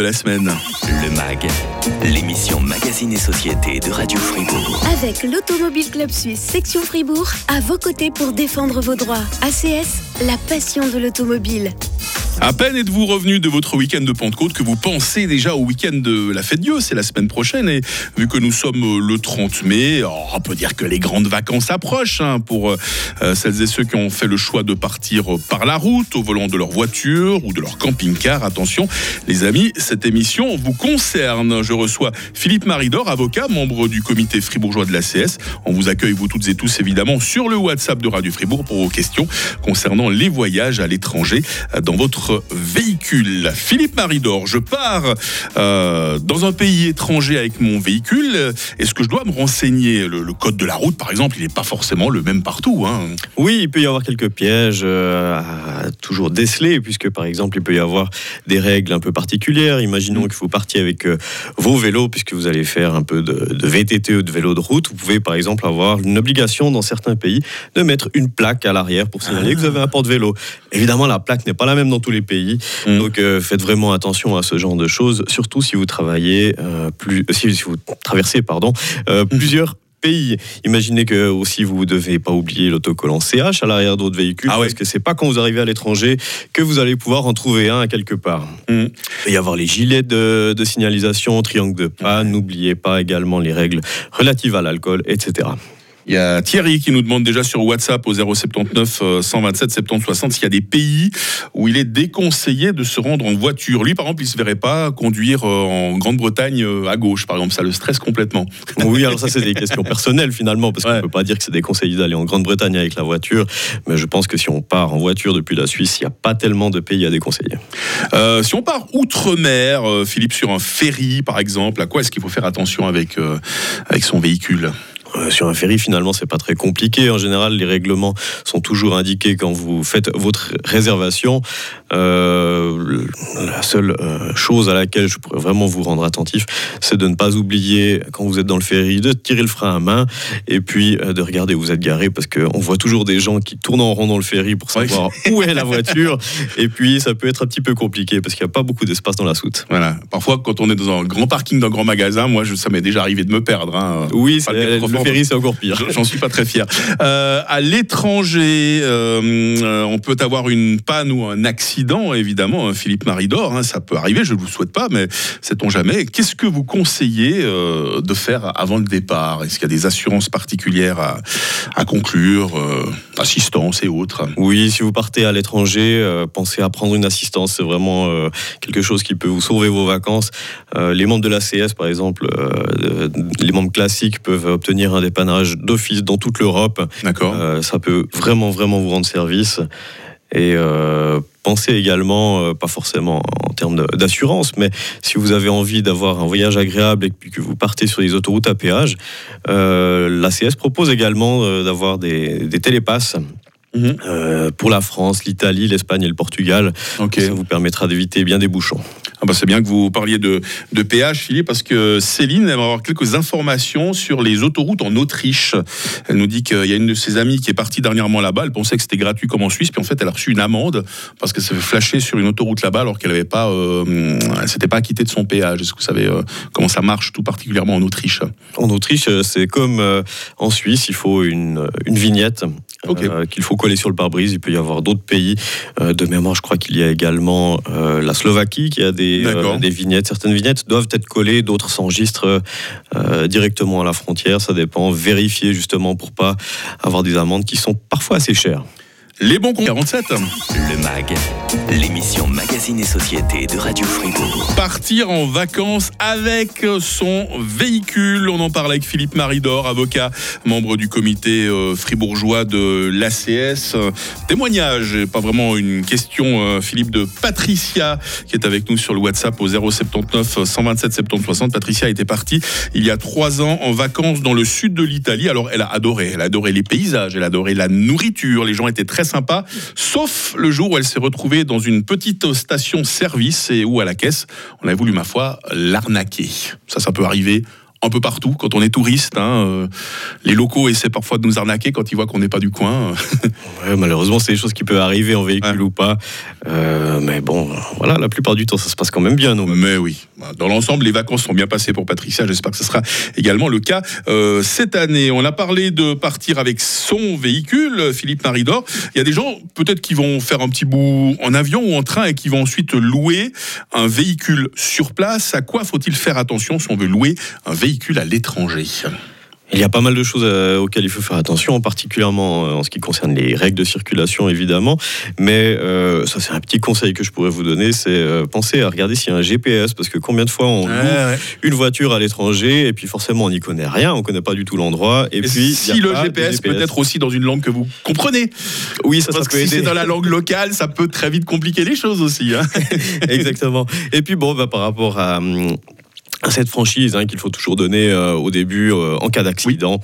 de la semaine. Le MAG, l'émission Magazine et Société de Radio Fribourg. Avec l'Automobile Club Suisse, section Fribourg, à vos côtés pour défendre vos droits. ACS, la passion de l'automobile. À peine êtes-vous revenu de votre week-end de Pentecôte que vous pensez déjà au week-end de la fête Dieu, c'est la semaine prochaine. Et vu que nous sommes euh, le 30 mai, oh, on peut dire que les grandes vacances approchent hein, pour euh, celles et ceux qui ont fait le choix de partir par la route, au volant de leur voiture ou de leur camping-car. Attention, les amis, cette émission vous concerne. Je reçois Philippe Maridor, avocat, membre du comité fribourgeois de l'ACS. On vous accueille, vous toutes et tous, évidemment, sur le WhatsApp de Radio Fribourg pour vos questions concernant les voyages à l'étranger dans votre véhicule. Philippe Maridor, je pars euh, dans un pays étranger avec mon véhicule. Est-ce que je dois me renseigner? Le, code de la route, par exemple, il n'est pas forcément le même partout. Hein. Oui, il peut y avoir quelques pièges euh, toujours déceler, puisque par exemple, il peut y avoir des règles un peu particulières. Imaginons mm. que vous partiez avec euh, vos vélos, puisque vous allez faire un peu de, de, VTT ou de vélo de route. Vous pouvez par exemple avoir une obligation dans certains pays de mettre une plaque à l'arrière pour signaler que vous avez un porte-vélo. Évidemment, la plaque n'est pas la même dans tous les pays. Mm. Donc euh, faites vraiment attention à ce genre de choses, surtout si vous travaillez euh, plus, si, vous traversez pardon euh, mm. plusieurs pays. Imaginez que aussi vous ne devez pas oublier l'autocollant CH à l'arrière d'autres véhicules, ah parce que c'est pas quand vous arrivez à l'étranger que vous allez pouvoir en trouver un à quelque part. Mm. Il y avoir les gilets de, de signalisation, triangle de panne. N'oubliez pas également les règles relatives à l'alcool, etc. Il y a Thierry qui nous demande déjà sur WhatsApp au 079 127 70 60 s'il y a des pays où il est déconseillé de se rendre en voiture. Lui, par exemple, il ne se verrait pas conduire euh, en Grande-Bretagne euh, à gauche, par exemple. Ça le stresse complètement. Oui, alors ça, c'est des questions personnelles finalement, parce qu'on ne peut pas dire que c'est déconseillé d'aller en Grande-Bretagne avec la voiture. Mais je pense que si on part en voiture depuis la Suisse, il n'y a pas tellement de pays à déconseiller. Euh, si on part outre-mer, Philippe, sur un ferry, par exemple, à quoi est-ce qu'il faut faire attention avec, avec son véhicule? Euh, sur un ferry, finalement, c'est pas très compliqué. En général, les règlements sont toujours indiqués quand vous faites votre réservation. Euh, la seule euh, chose à laquelle je pourrais vraiment vous rendre attentif, c'est de ne pas oublier, quand vous êtes dans le ferry, de tirer le frein à main et puis de regarder où vous êtes garé parce qu'on voit toujours des gens qui tournent en rond dans le ferry pour savoir où est la voiture. Et puis, ça peut être un petit peu compliqué parce qu'il n'y a pas beaucoup d'espace dans la soute. Voilà. Parfois, quand on est dans un grand parking d'un grand magasin, moi, je, ça m'est déjà arrivé de me perdre. Hein. Oui, c'est c'est encore pire. J'en suis pas très fier. Euh, à l'étranger, euh, euh, on peut avoir une panne ou un accident, évidemment. Hein, Philippe Maridor, hein, ça peut arriver, je ne vous souhaite pas, mais sait-on jamais. Qu'est-ce que vous conseillez de faire avant le départ? Est-ce qu'il y a des assurances particulières à, conclure Assistance et autres? Oui, si vous partez à l'étranger, pensez à prendre une assistance. C'est vraiment quelque chose qui peut vous sauver vos vacances. les membres de l'ACS, par exemple, les membres classiques peuvent obtenir un dépannage d'office dans toute l'Europe. D'accord. Euh, ça peut vraiment, vraiment vous rendre service. Et euh, pensez également, euh, pas forcément en termes d'assurance, mais si vous avez envie d'avoir un voyage agréable et que vous partez sur des autoroutes à péage, l'ACS propose également d'avoir des, des télépasses Mhm. Euh, pour la France, l'Italie, l'Espagne et le Portugal. Ça vous permettra d'éviter bien des bouchons. Ah bah c'est bien que vous parliez de, de péage, Philippe, parce que Céline aimerait avoir quelques informations sur les autoroutes en Autriche. Elle nous dit qu'il y a une de ses amies qui est partie dernièrement là-bas. Elle pensait que c'était gratuit comme en Suisse, puis en fait, elle a reçu une amende parce qu'elle s'est fait flasher sur une autoroute là-bas alors qu'elle n'avait pas, euh, elle s'était pas acquittée de son péage. Est-ce que vous savez euh, comment ça marche, tout particulièrement en Autriche? En Autriche, c'est comme en Suisse, il faut une, une vignette qu'il faut coller sur le pare-brise. Il peut y avoir d'autres pays. Euh, de mémoire, je crois qu'il y a également euh, la Slovaquie qui a des, euh, des, vignettes. Certaines vignettes doivent être collées, d'autres s'enregistrent directement à la frontière. Ça dépend. Vérifier justement pour pas avoir des amendes qui sont parfois assez chères. Les bons comptes 47. Le MAG, l'émission Magazine et Société de Radio Fribourg. Partir en vacances avec son véhicule. On en parle avec Philippe Maridor, avocat, membre du comité euh, fribourgeois de l'ACS. Témoignage, pas vraiment une question, euh, Philippe, de Patricia, qui est avec nous sur le WhatsApp au 079 127 70 60. Patricia était partie il y a trois ans en vacances dans le sud de l'Italie. Alors, elle a adoré. Elle a adoré les paysages, elle a adoré la nourriture. Les gens étaient très sauf le jour où elle s'est retrouvée dans une petite station service et où à la caisse, on a voulu, ma foi, l'arnaquer. Ça, ça peut arriver un peu partout quand on est touriste. hein, euh, les locaux essaient parfois de nous arnaquer quand ils voient qu'on n'est pas du coin. Ouais, malheureusement, c'est des choses qui peuvent arriver en véhicule Ouais. ou pas. Euh, mais bon, voilà, la plupart du temps, ça se passe quand même bien. Mais oui, dans l'ensemble, les vacances sont bien passées pour Patricia. J'espère que ce sera également le cas euh, cette année. On a parlé de partir avec son véhicule, Philippe Maridor. Il y a des gens peut-être qui vont faire un petit bout en avion ou en train et qui vont ensuite louer un véhicule sur place. À quoi faut-il faire attention si on veut louer un véhicule à l'étranger Il y a pas mal de choses euh, auxquelles il faut faire attention, particulièrement euh, en ce qui concerne les règles de circulation, évidemment. Mais euh, ça, c'est un petit conseil que je pourrais vous donner, c'est euh, penser à regarder s'il y a un GPS, parce que combien de fois on loue une voiture à l'étranger et puis forcément on n'y connaît rien, on connaît pas du tout l'endroit. Et, Et puis si a le GPS, peut être aussi dans une langue que vous comprenez. Oui, ça, ça Parce que peut si c'est dans la langue locale, ça peut très vite compliquer les choses aussi. hein. Exactement. Et puis bon, bah, par rapport à, hum, à cette franchise hein, qu'il faut toujours donner euh, au début euh, en cas d'accident,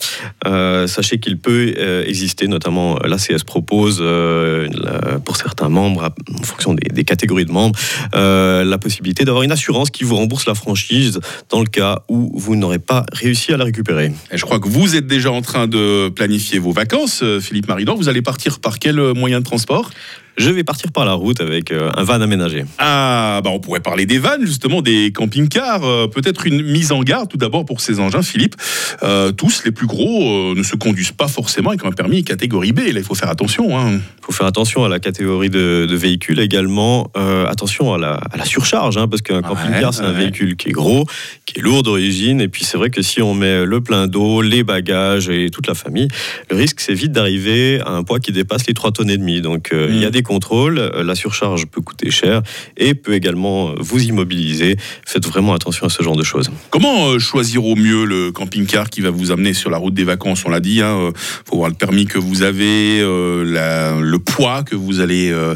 euh, sachez qu'il peut exister, notamment l'ACS propose la- pour certains membres, en fonction des, des catégories de membres, la possibilité d'avoir une assurance qui vous rembourse la franchise dans le cas où vous n'aurez pas réussi à la récupérer. Et je crois que vous êtes déjà en train de planifier vos vacances, Philippe Maridor. Vous allez partir par quel moyen de transport? Je vais partir par la route avec euh, un van aménagé. Ah, bah on pourrait parler des vannes, justement, des camping-cars. Euh, Peut-être une mise en garde tout d'abord pour ces engins, Philippe. Euh, tous les plus gros euh, ne se conduisent pas forcément avec un permis catégorie B. Là, il faut faire attention. Hein. Il faut faire attention à la catégorie de, de véhicules également. Attention à la, à la surcharge, hein, parce qu'un camping-car, c'est un véhicule qui est gros, qui est lourd d'origine. Et puis, c'est vrai que si on met le plein d'eau, les bagages et toute la famille, le risque, c'est vite d'arriver à un poids qui dépasse les 3 tonnes et demie. Donc, il y a Mm. des contrôles. Euh, La surcharge peut coûter cher et peut également vous immobiliser. Faites vraiment attention à ce genre de choses. Comment euh, choisir au mieux le camping-car qui va vous amener sur la route des vacances? On l'a dit, il faut voir le permis que vous avez, euh, la- le poids que vous allez euh,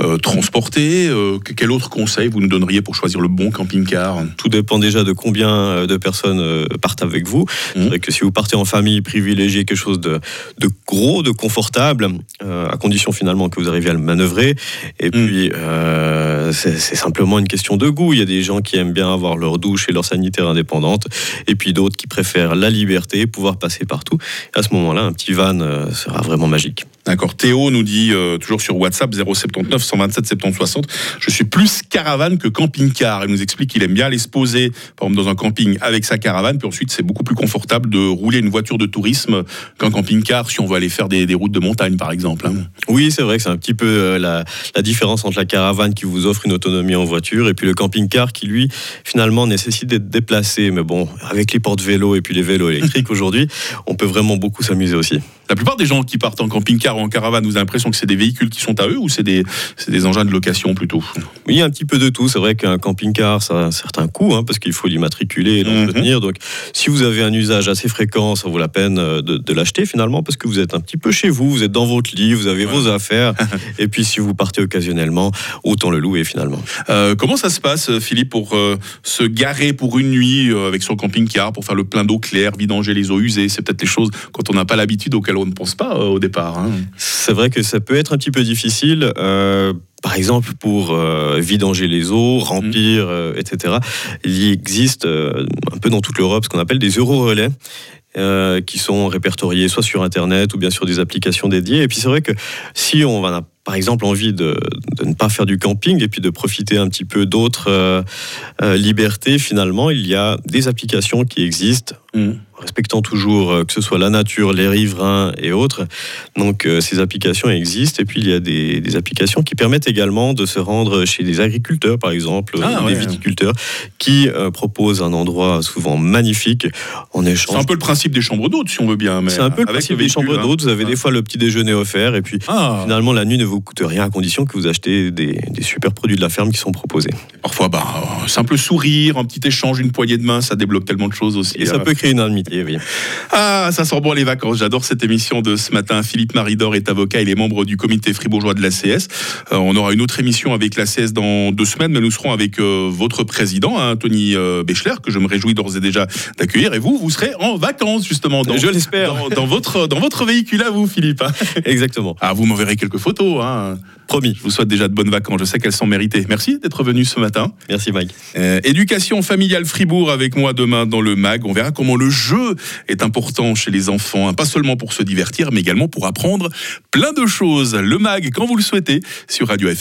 euh, transporter. Euh, que- quel autre conseil vous nous donneriez pour choisir le bon camping-car? Tout dépend déjà de combien euh, de personnes euh, partent avec vous. C'est vrai que si vous partez en famille, privilégiez quelque chose de, de gros, de confortable, euh, à condition finalement que vous arriviez à le manœuvrer. Et Mhm. puis, euh, c'est c'est simplement une question de goût. Il y a des gens qui aiment bien avoir leur douche et leur sanitaire indépendante, et puis d'autres qui préfèrent la liberté, pouvoir passer partout. À ce moment-là, un petit van euh, sera vraiment magique. D'accord. Théo nous dit euh, toujours sur WhatsApp 079 127 70 60. Je suis plus caravane que camping-car. Il nous explique qu'il aime bien aller se poser, par exemple, dans un camping avec sa caravane. Puis ensuite, c'est beaucoup plus confortable de rouler une voiture de tourisme qu'un camping-car si on veut aller faire des, routes de montagne, par exemple. hein. Oui, c'est vrai que c'est un petit peu euh, la, la différence entre la caravane qui vous offre une autonomie en voiture et puis le camping-car qui, lui, finalement, nécessite d'être déplacé. Mais bon, avec les portes-vélos et puis les vélos électriques aujourd'hui, on peut vraiment beaucoup s'amuser aussi. La plupart des gens qui partent en camping-car ou en caravane, vous avez l'impression que c'est des véhicules qui sont à eux ou c'est des, des engins de location plutôt? Oui, il y a un petit peu de tout. C'est vrai qu'un camping-car, ça a un certain coût, hein, parce qu'il faut l'immatriculer et l'entretenir. Donc, si vous avez un usage assez fréquent, ça vaut la peine euh, de, de l'acheter finalement, parce que vous êtes un petit peu chez vous, vous êtes dans votre lit, vous avez vos affaires. et puis, si vous partez occasionnellement, autant le louer finalement. Euh, comment ça se passe, Philippe, pour euh, se garer pour une nuit euh, avec son camping-car, pour faire le plein d'eau claire, vidanger les eaux usées? C'est peut-être des choses quand on n'a pas l'habitude auxquelles on ne pense pas euh, au départ. hein. C'est vrai que ça peut être un petit peu difficile. euh, par exemple, pour euh, vidanger les eaux, remplir, euh, etc. Il existe un peu dans toute l'Europe ce qu'on appelle des euro-relais. euh, qui sont répertoriés soit sur Internet ou bien sur des applications dédiées. Et puis c'est vrai que si on a par exemple envie de, de ne pas faire du camping et puis de profiter un petit peu d'autres euh, euh, libertés, finalement, il y a des applications qui existent Mm. respectant toujours euh, que ce soit la nature, les riverains et autres. Donc euh, ces applications existent et puis il y a des, des applications qui permettent également de se rendre chez des agriculteurs par exemple, Ah, ou des ouais. viticulteurs qui euh, proposent un endroit souvent magnifique en C'est échange. un peu le principe des chambres d'hôtes, si on veut bien. C'est un peu le principe des chambres hein. d'hôtes. Vous avez Ouais. des fois le petit déjeuner offert et puis Ah, finalement la nuit ne vous coûte rien à condition que vous achetez des, des super produits de la ferme qui sont proposés. parfois, bah, un simple sourire, un petit échange, une poignée de main, ça débloque tellement de choses aussi. Et ça hein. peut créer une amitié, oui. Ah, ça sent bon les vacances. J'adore cette émission de ce matin. Philippe Maridor est avocat. Il est membre du comité fribourgeois de l'ACS. Euh, on aura une autre émission avec l'ACS dans deux semaines, mais nous serons avec euh, votre président, hein, Tony euh, Béchler, que je me réjouis d'ores et déjà d'accueillir. Et vous, vous serez en vacances, justement, dans, Je l'espère. dans, dans votre, dans votre véhicule à vous, Philippe. hein. Exactement. Ah, vous m'enverrez quelques photos. Hein. Promis. Je vous souhaite déjà de bonnes vacances. Je sais qu'elles sont méritées. Merci d'être venu ce matin. matin. Merci Mike. Euh, éducation familiale Fribourg avec moi demain dans le MAG. On verra comment le jeu est important chez les enfants, hein. pas seulement pour se divertir, mais également pour apprendre plein de choses. Le MAG, quand vous le souhaitez, sur Radio FR.